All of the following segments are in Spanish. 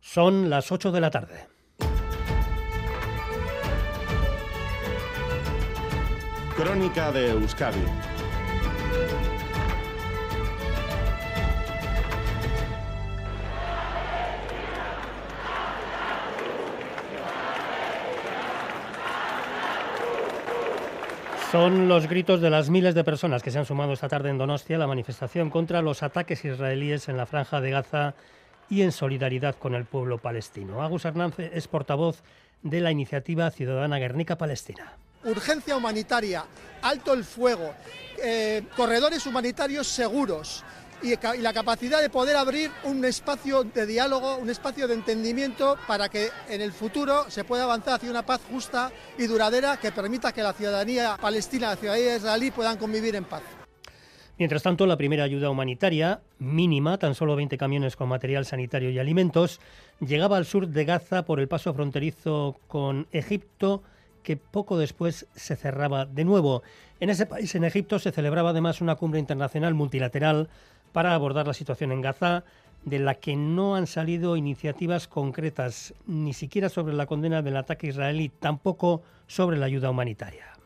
Son las 8 de la tarde. Crónica de Euskadi Son los gritos de las miles de personas que se han sumado esta tarde en Donostia a la manifestación contra los ataques israelíes en la franja de Gaza y en solidaridad con el pueblo palestino. Agus Hernández es portavoz de la iniciativa ciudadana Guernica Palestina. Urgencia humanitaria, alto el fuego, eh, corredores humanitarios seguros, y, la capacidad de poder abrir un espacio de diálogo, un espacio de entendimiento para que en el futuro se pueda avanzar hacia una paz justa y duradera que permita que la ciudadanía palestina y la ciudadanía israelí puedan convivir en paz. Mientras tanto, la primera ayuda humanitaria, mínima, tan solo 20 camiones con material sanitario y alimentos, llegaba al sur de Gaza por el paso fronterizo con Egipto, que poco después se cerraba de nuevo. En ese país, en Egipto, se celebraba además una cumbre internacional multilateral para abordar la situación en Gaza, de la que no han salido iniciativas concretas, ni siquiera sobre la condena del ataque israelí, tampoco sobre la ayuda humanitaria.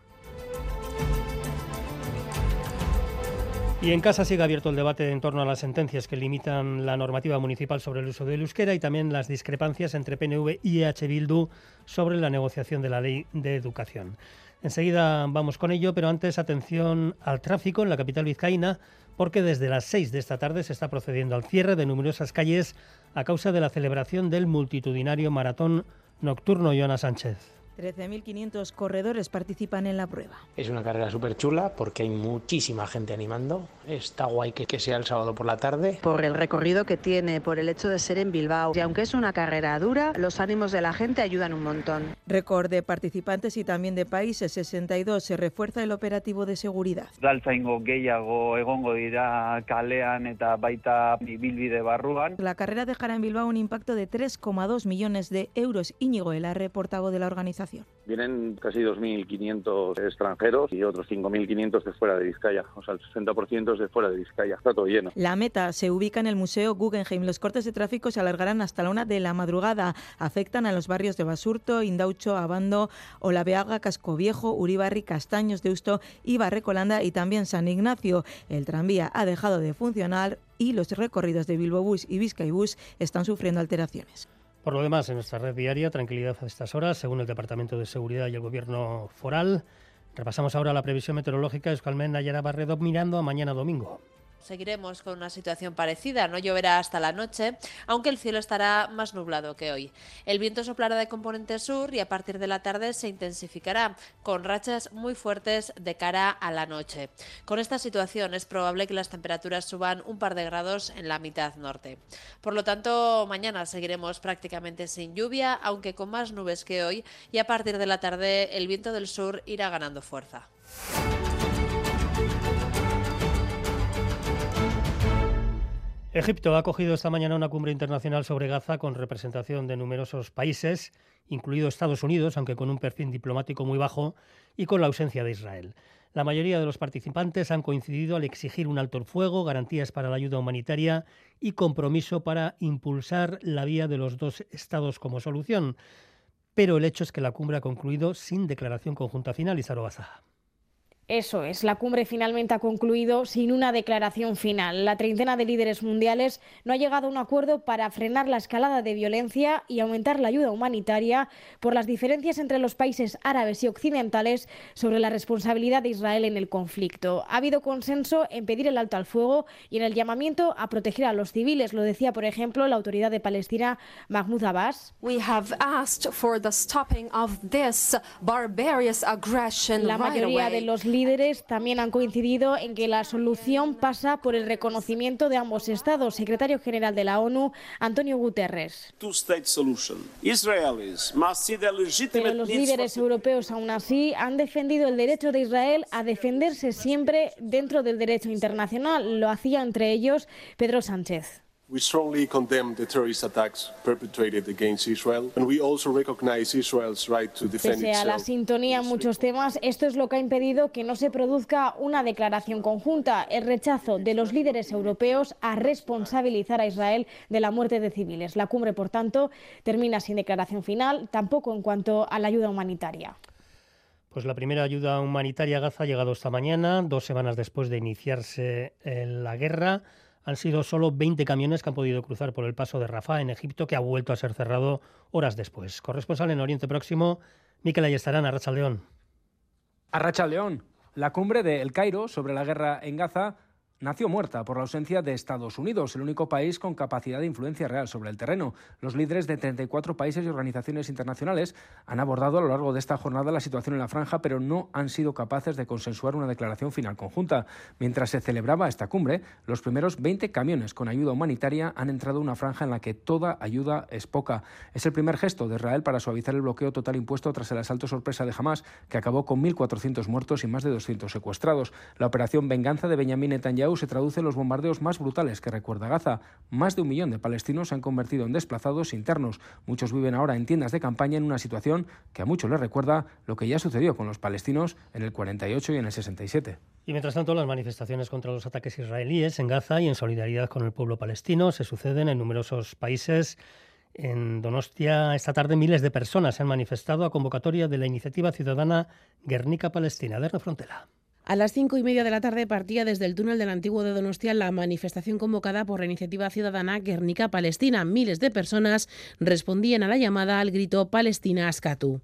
Y en casa sigue abierto el debate en torno a las sentencias que limitan la normativa municipal sobre el uso del euskera y también las discrepancias entre PNV y EH Bildu sobre la negociación de la ley de educación. Enseguida vamos con ello, pero antes atención al tráfico en la capital vizcaína porque desde las 6 de esta tarde se está procediendo al cierre de numerosas calles a causa de la celebración del multitudinario maratón nocturno Joana Sánchez. 13.500 corredores participan en la prueba. Es una carrera súper chula porque hay muchísima gente animando. Está guay que, que, sea el sábado por la tarde. Por el recorrido que tiene, por el hecho de ser en Bilbao. Y aunque es una carrera dura, los ánimos de la gente ayudan un montón. Récord de participantes y también de países, 62. Se refuerza el operativo de seguridad. egongo dira kalean eta baita barruan. La carrera dejará en Bilbao un impacto de 3,2 millones de euros. Íñigo el portavoz de la organización Vienen casi 2.500 extranjeros y otros 5.500 de fuera de Vizcaya. O sea, el 60% es de fuera de Vizcaya. Está todo lleno. La meta se ubica en el Museo Guggenheim. Los cortes de tráfico se alargarán hasta la una de la madrugada. Afectan a los barrios de Basurto, Indaucho, Abando, Olaveaga, Cascoviejo, Uribarri, Castaños, Deusto y Barrecolanda y también San Ignacio. El tranvía ha dejado de funcionar y los recorridos de Bilbo Bus y Vizcaibus están sufriendo alteraciones. Por lo demás, en nuestra red diaria, tranquilidad a estas horas, según el Departamento de Seguridad y el Gobierno Foral. Repasamos ahora la previsión meteorológica. Escalmen Nayara Barredo mirando a mañana domingo. Seguiremos con una situación parecida, no lloverá hasta la noche, aunque el cielo estará más nublado que hoy. El viento soplará de componente sur y a partir de la tarde se intensificará, con rachas muy fuertes de cara a la noche. Con esta situación es probable que las temperaturas suban un par de grados en la mitad norte. Por lo tanto, mañana seguiremos prácticamente sin lluvia, aunque con más nubes que hoy, y a partir de la tarde el viento del sur irá ganando fuerza. Egipto ha acogido esta mañana una cumbre internacional sobre Gaza con representación de numerosos países, incluido Estados Unidos, aunque con un perfil diplomático muy bajo, y con la ausencia de Israel. La mayoría de los participantes han coincidido al exigir un alto el fuego, garantías para la ayuda humanitaria y compromiso para impulsar la vía de los dos estados como solución. Pero el hecho es que la cumbre ha concluido sin declaración conjunta final, y Baza. Eso es, la cumbre finalmente ha concluido sin una declaración final. La treintena de líderes mundiales no ha llegado a un acuerdo para frenar la escalada de violencia y aumentar la ayuda humanitaria por las diferencias entre los países árabes y occidentales sobre la responsabilidad de Israel en el conflicto. Ha habido consenso en pedir el alto al fuego y en el llamamiento a proteger a los civiles, lo decía, por ejemplo, la autoridad de Palestina, Mahmoud Abbas. La mayoría de los líderes también han coincidido en que la solución pasa por el reconocimiento de ambos estados. Secretario General de la ONU, Antonio Guterres. Pero los líderes europeos, aún así, han defendido el derecho de Israel a defenderse siempre dentro del derecho internacional. Lo hacía entre ellos Pedro Sánchez. We strongly condemn the terrorist attacks perpetrated against Israel, and we also recognize Israel's right to defend Pese a la itself. sintonía en muchos temas, esto es lo que ha impedido que no se produzca una declaración conjunta, el rechazo de los líderes europeos a responsabilizar a Israel de la muerte de civiles. La cumbre, por tanto, termina sin declaración final, tampoco en cuanto a la ayuda humanitaria. Pues la primera ayuda humanitaria a Gaza ha llegado esta mañana, dos semanas después de iniciarse eh, la guerra. Han sido solo 20 camiones que han podido cruzar por el paso de Rafah en Egipto, que ha vuelto a ser cerrado horas después. Corresponsal en Oriente Próximo, Miquel Ayestarán, Arracha León. Arracha León. La cumbre de El Cairo sobre la guerra en Gaza nació muerta por la ausencia de Estados Unidos, el único país con capacidad de influencia real sobre el terreno. Los líderes de 34 países y organizaciones internacionales han abordado a lo largo de esta jornada la situación en la franja, pero no han sido capaces de consensuar una declaración final conjunta. Mientras se celebraba esta cumbre, los primeros 20 camiones con ayuda humanitaria han entrado en una franja en la que toda ayuda es poca. Es el primer gesto de Israel para suavizar el bloqueo total impuesto tras el asalto sorpresa de Hamas, que acabó con 1.400 muertos y más de 200 secuestrados. La operación Venganza de Benjamín Netanyahu se traduce en los bombardeos más brutales que recuerda Gaza. Más de un millón de palestinos se han convertido en desplazados internos. Muchos viven ahora en tiendas de campaña en una situación que a muchos les recuerda lo que ya sucedió con los palestinos en el 48 y en el 67. Y mientras tanto, las manifestaciones contra los ataques israelíes en Gaza y en solidaridad con el pueblo palestino se suceden en numerosos países. En Donostia, esta tarde, miles de personas se han manifestado a convocatoria de la iniciativa ciudadana Guernica Palestina de Frontera. A las cinco y media de la tarde partía desde el túnel del antiguo de Donostia la manifestación convocada por la iniciativa ciudadana Guernica Palestina. Miles de personas respondían a la llamada al grito Palestina Ascatu.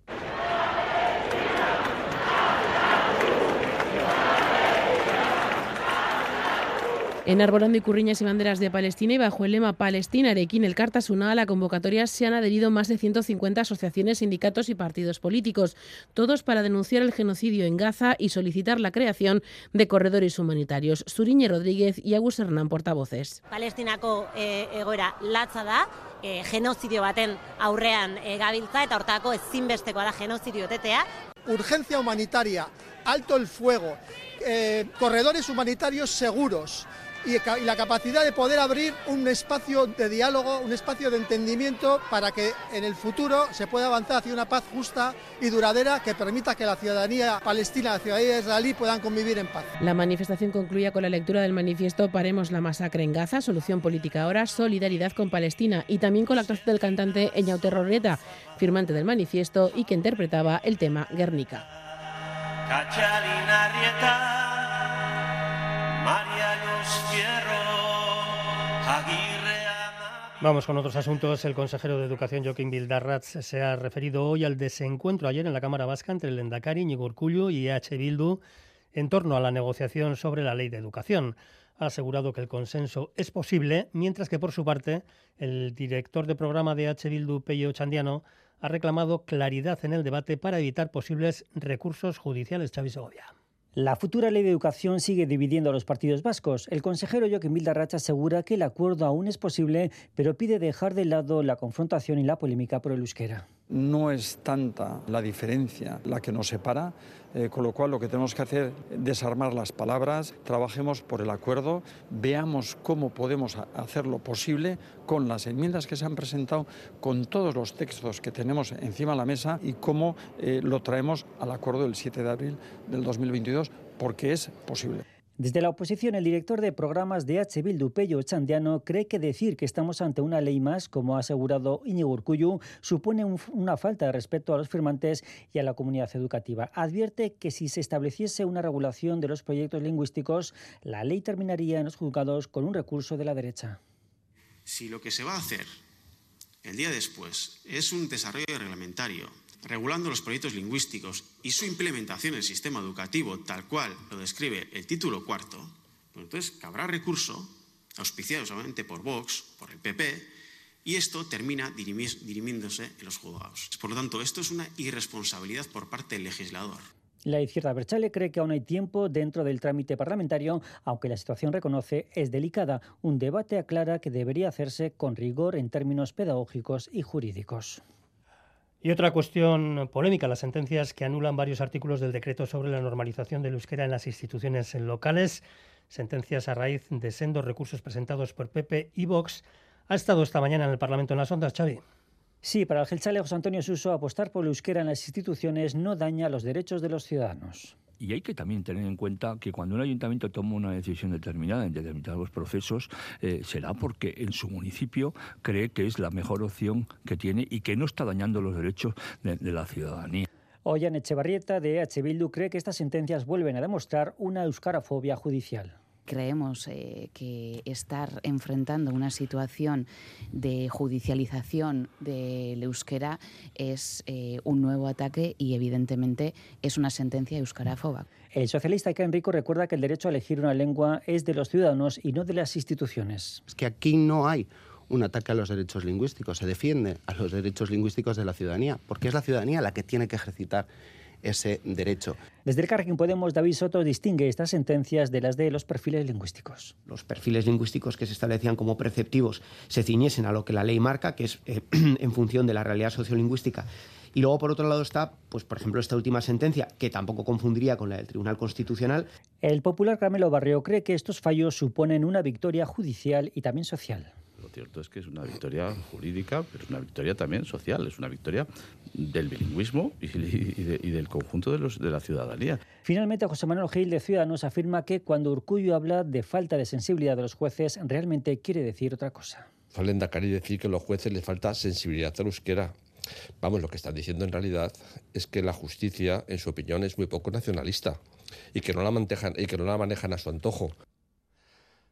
Enarbolando y curriñas y banderas de Palestina y bajo el lema Palestina Arequín el Cartasuna a la convocatoria se han adherido más de 150 asociaciones, sindicatos y partidos políticos, todos para denunciar el genocidio en Gaza y solicitar la creación de corredores humanitarios. Suriñe Rodríguez y Agus Hernán, portavoces. Palestinako e, egoera latza da, e, genozidio baten aurrean e, gabiltza eta hortako ezinbestekoa da genozidio etetea. Urgencia humanitaria, alto el fuego, eh, corredores humanitarios seguros y, y la capacidad de poder abrir un espacio de diálogo, un espacio de entendimiento para que en el futuro se pueda avanzar hacia una paz justa y duradera que permita que la ciudadanía palestina y la ciudadanía israelí puedan convivir en paz. La manifestación concluía con la lectura del manifiesto Paremos la masacre en Gaza, solución política ahora, solidaridad con Palestina y también con la actuación del cantante Eñaute Rorrieta, firmante del manifiesto y que interpretaba el tema Guernica. Vamos con otros asuntos. El consejero de Educación, Joaquín Bildarratz, se ha referido hoy al desencuentro ayer en la Cámara Vasca entre el Endacari, Ñigo Urkullu y EH Bildu en torno a la negociación sobre la ley de educación. Ha asegurado que el consenso es posible, mientras que por su parte el director de programa de EH Bildu, Pello Chandiano, ha reclamado claridad en el debate para evitar posibles recursos judiciales. Xavi Segovia. La futura ley de educación sigue dividiendo a los partidos vascos. El consejero Joaquín Bildarratz asegura que el acuerdo aún es posible, pero pide dejar de lado la confrontación y la polémica por el euskera. No es tanta la diferencia la que nos separa, eh, con lo cual lo que tenemos que hacer es desarmar las palabras, trabajemos por el acuerdo, veamos cómo podemos hacerlo posible con las enmiendas que se han presentado, con todos los textos que tenemos encima de la mesa y cómo eh, lo traemos al acuerdo del 7 de abril del 2022, porque es posible. Desde la oposición, el director de programas de H. Bildu, Pello Chandiano, cree que decir que estamos ante una ley más, como ha asegurado Íñigo Urcullu, supone un, una falta de respeto a los firmantes y a la comunidad educativa. Advierte que si se estableciese una regulación de los proyectos lingüísticos, la ley terminaría en los juzgados con un recurso de la derecha. Si lo que se va a hacer el día después es un desarrollo reglamentario regulando los proyectos lingüísticos y su implementación en el sistema educativo tal cual lo describe el título cuarto, pues entonces cabrá recurso, auspiciado solamente por Vox, por el PP, y esto termina dirimiéndose en los juzgados. Por lo tanto, esto es una irresponsabilidad por parte del legislador. La izquierda Berchale cree que aún hay tiempo dentro del trámite parlamentario, aunque la situación reconoce es delicada. Un debate aclara que debería hacerse con rigor en términos pedagógicos y jurídicos. Y otra cuestión polémica, las sentencias que anulan varios artículos del decreto sobre la normalización del euskera en las instituciones locales, sentencias a raíz de sendos recursos presentados por PP y Vox Ha estado esta mañana en el Parlamento en las ondas, Xavi. Sí, para el Gelchale José Antonio Suso, apostar por el euskera en las instituciones no daña los derechos de los ciudadanos. Y hay que también tener en cuenta que cuando un ayuntamiento toma una decisión determinada en determinados procesos, eh, será porque en su municipio cree que es la mejor opción que tiene y que no está dañando los derechos de, la ciudadanía. Oyan Echevarrieta de EH Bildu cree que estas sentencias vuelven a demostrar una euskarafobia judicial creemos eh, que estar enfrentando una situación de judicialización del euskera es eh, un nuevo ataque y evidentemente es una sentencia euskarafoba. El socialista Ken Rico recuerda que el derecho a elegir una lengua es de los ciudadanos y no de las instituciones. Es que aquí no hay un ataque a los derechos lingüísticos, se defiende a los derechos lingüísticos de la ciudadanía, porque es la ciudadanía la que tiene que ejercitar ese derecho. Desde el Carrequín Podemos, David Soto distingue estas sentencias de las de los perfiles lingüísticos. Los perfiles lingüísticos que se establecían como preceptivos se ciñesen a lo que la ley marca, que es eh, en función de la realidad sociolingüística. Y luego, por otro lado, está, pues, por ejemplo, esta última sentencia, que tampoco confundiría con la del Tribunal Constitucional. El popular Carmelo Barrio cree que estos fallos suponen una victoria judicial y también social. Lo cierto es que es una victoria jurídica, pero es una victoria también social, es una victoria del bilingüismo y, de, y del conjunto de, los, de la ciudadanía. Finalmente, José Manuel Gil de Ciudadanos afirma que cuando Urcullo habla de falta de sensibilidad de los jueces, realmente quiere decir otra cosa. Falenda Cari decir que a los jueces les falta sensibilidad a la euskera. Vamos, lo que están diciendo en realidad es que la justicia, en su opinión, es muy poco nacionalista y que no la manejan, y que no la manejan a su antojo.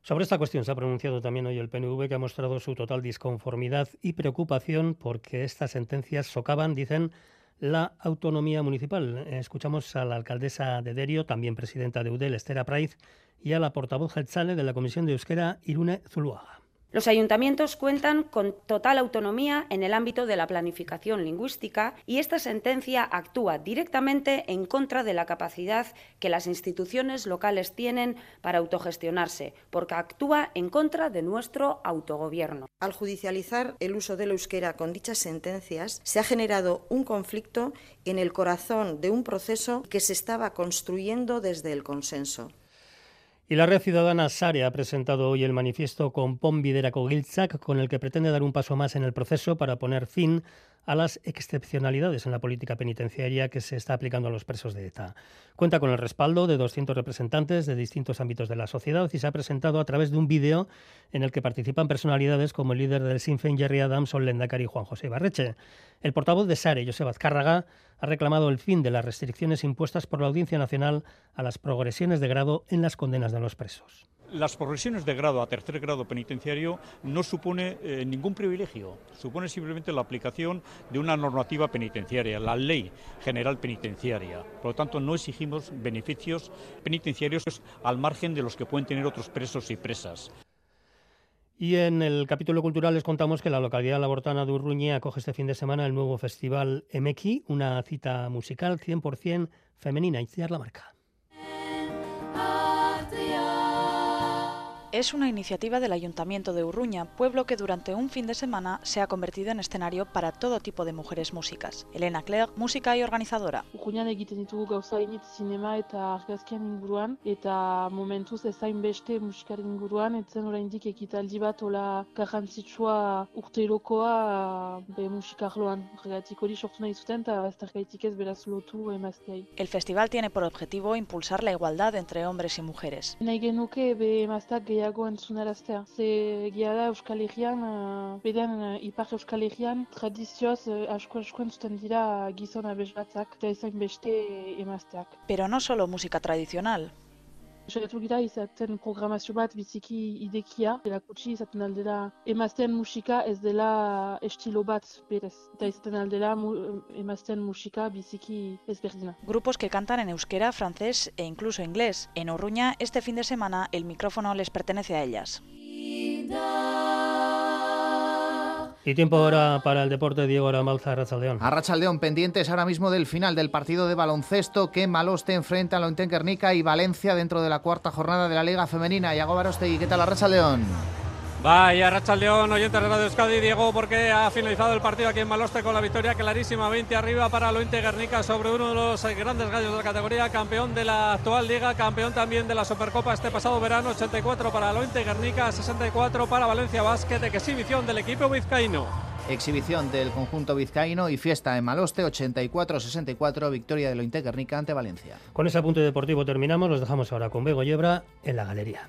Sobre esta cuestión se ha pronunciado también hoy el PNV, que ha mostrado su total disconformidad y preocupación porque estas sentencias socavan, dicen, la autonomía municipal. Escuchamos a la alcaldesa de Derio, también presidenta de UDEL, Estera Praiz, y a la portavoz Geltzale de la Comisión de Euskera, Irune Zuluaga. Los ayuntamientos cuentan con total autonomía en el ámbito de la planificación lingüística y esta sentencia actúa directamente en contra de la capacidad que las instituciones locales tienen para autogestionarse, porque actúa en contra de nuestro autogobierno. Al judicializar el uso del euskera con dichas sentencias, se ha generado un conflicto en el corazón de un proceso que se estaba construyendo desde el consenso. Y la red ciudadana SARE ha presentado hoy el manifiesto con Videra Giltzak, con el que pretende dar un paso más en el proceso para poner fin a las excepcionalidades en la política penitenciaria que se está aplicando a los presos de ETA. Cuenta con el respaldo de 200 representantes de distintos ámbitos de la sociedad y se ha presentado a través de un vídeo en el que participan personalidades como el líder del Sinn Féin, Jerry Adams, o Lendakari Juan José Barreche. El portavoz de SARE, José Azcárraga, ha reclamado el fin de las restricciones impuestas por la Audiencia Nacional a las progresiones de grado en las condenas de los presos. Las progresiones de grado a tercer grado penitenciario no supone eh, ningún privilegio, supone simplemente la aplicación de una normativa penitenciaria, la ley general penitenciaria. Por lo tanto, no exigimos beneficios penitenciarios al margen de los que pueden tener otros presos y presas. Y en el capítulo cultural les contamos que la localidad labortana de Urruñe acoge este fin de semana el nuevo festival Emeki, una cita musical 100% femenina. y la marca. Es una iniciativa del Ayuntamiento de Urruña, pueblo que durante un fin de semana se ha convertido en escenario para todo tipo de mujeres músicas. Elena Clerc, música y organizadora. Urruñan egiten ditugu gauza init sinema eta argazkian inguruan, eta momentuz ezain beste musikaren inguruan, etzen oraindik ekitaldi bat ola garrantzitsua urteirokoa be musikarloan. Regatik hori sortu nahi zuten, eta ez ez beraz lotu emazteai. El festival tiene por objetivo impulsar la igualdad entre hombres y mujeres. Nahi genuke be emaztak gehiago entzunaraztea. Ze egia da Euskal Herrian, uh, beden uh, Ipar Euskal Herrian, tradizioz uh, asko asko entzuten dira gizon abesbatzak eta ezain beste emazteak. Pero no solo música tradicional. Saiatu gira izaten programazio bat biziki idekia, erakutsi izaten aldera emazten musika ez dela estilo bat berez, eta izaten aldera mu, emazten musika biziki ezberdina. Grupos que cantan en euskera, francés e incluso inglés. En Orruña, este fin de semana, el micrófono les pertenece a ellas. Y tiempo ahora para el deporte, Diego Aramalza, Arrachaldeón. Arrachaldeón, pendientes ahora mismo del final del partido de baloncesto que Maloste enfrenta a Lointenquernica y Valencia dentro de la cuarta jornada de la Liga Femenina. Yago Barostegui, ¿qué tal Arrachaldeón? Vaya, Racha León, oyentes de Radio Euskadi, Diego, porque ha finalizado el partido aquí en Maloste con la victoria clarísima, 20 arriba para Lointe Guernica sobre uno de los grandes gallos de la categoría, campeón de la actual liga, campeón también de la Supercopa este pasado verano, 84 para Lointe Guernica, 64 para Valencia Basket, exhibición del equipo vizcaíno. Exhibición del conjunto vizcaíno y fiesta en Maloste, 84-64, victoria de Lointe Guernica ante Valencia. Con ese apunte deportivo terminamos, los dejamos ahora con Bego Yebra en la galería.